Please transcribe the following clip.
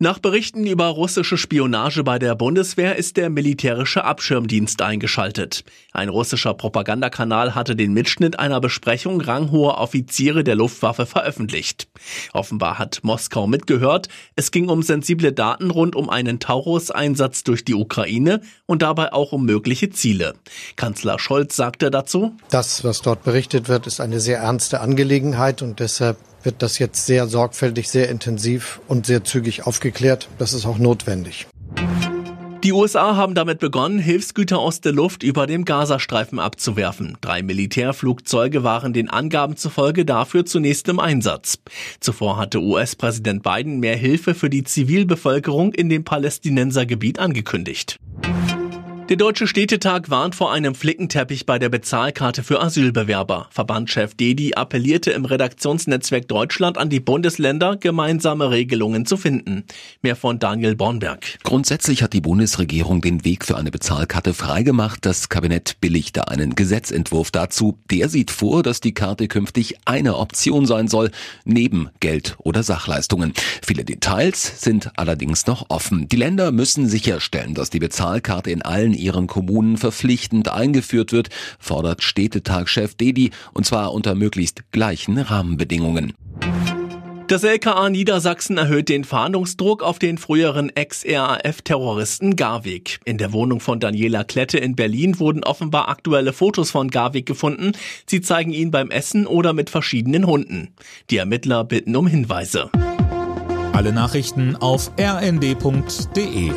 Nach Berichten über russische Spionage bei der Bundeswehr ist der militärische Abschirmdienst eingeschaltet. Ein russischer Propagandakanal hatte den Mitschnitt einer Besprechung ranghoher Offiziere der Luftwaffe veröffentlicht. Offenbar hat Moskau mitgehört. Es ging um sensible Daten rund um einen Taurus-Einsatz durch die Ukraine und dabei auch um mögliche Ziele. Kanzler Scholz sagte dazu, Das, was dort berichtet wird, ist eine sehr ernste Angelegenheit und deshalb wird das jetzt sehr sorgfältig, sehr intensiv und sehr zügig aufgeklärt. Das ist auch notwendig. Die USA haben damit begonnen, Hilfsgüter aus der Luft über dem Gazastreifen abzuwerfen. Drei Militärflugzeuge waren den Angaben zufolge dafür zunächst im Einsatz. Zuvor hatte US-Präsident Biden mehr Hilfe für die Zivilbevölkerung in dem Palästinensergebiet angekündigt. Der Deutsche Städtetag warnt vor einem Flickenteppich bei der Bezahlkarte für Asylbewerber. Verbandschef Dedi appellierte im Redaktionsnetzwerk Deutschland an die Bundesländer, gemeinsame Regelungen zu finden. Mehr von Daniel Bornberg. Grundsätzlich hat die Bundesregierung den Weg für eine Bezahlkarte freigemacht. Das Kabinett billigte einen Gesetzentwurf dazu. Der sieht vor, dass die Karte künftig eine Option sein soll, neben Geld oder Sachleistungen. Viele Details sind allerdings noch offen. Die Länder müssen sicherstellen, dass die Bezahlkarte in allen ihren Kommunen verpflichtend eingeführt wird, fordert Städtetagchef Dedi, und zwar unter möglichst gleichen Rahmenbedingungen. Das LKA Niedersachsen erhöht den Fahndungsdruck auf den früheren Ex-RAF-Terroristen Garwig. In der Wohnung von Daniela Klette in Berlin wurden offenbar aktuelle Fotos von Garwig gefunden. Sie zeigen ihn beim Essen oder mit verschiedenen Hunden. Die Ermittler bitten um Hinweise. Alle Nachrichten auf rnd.de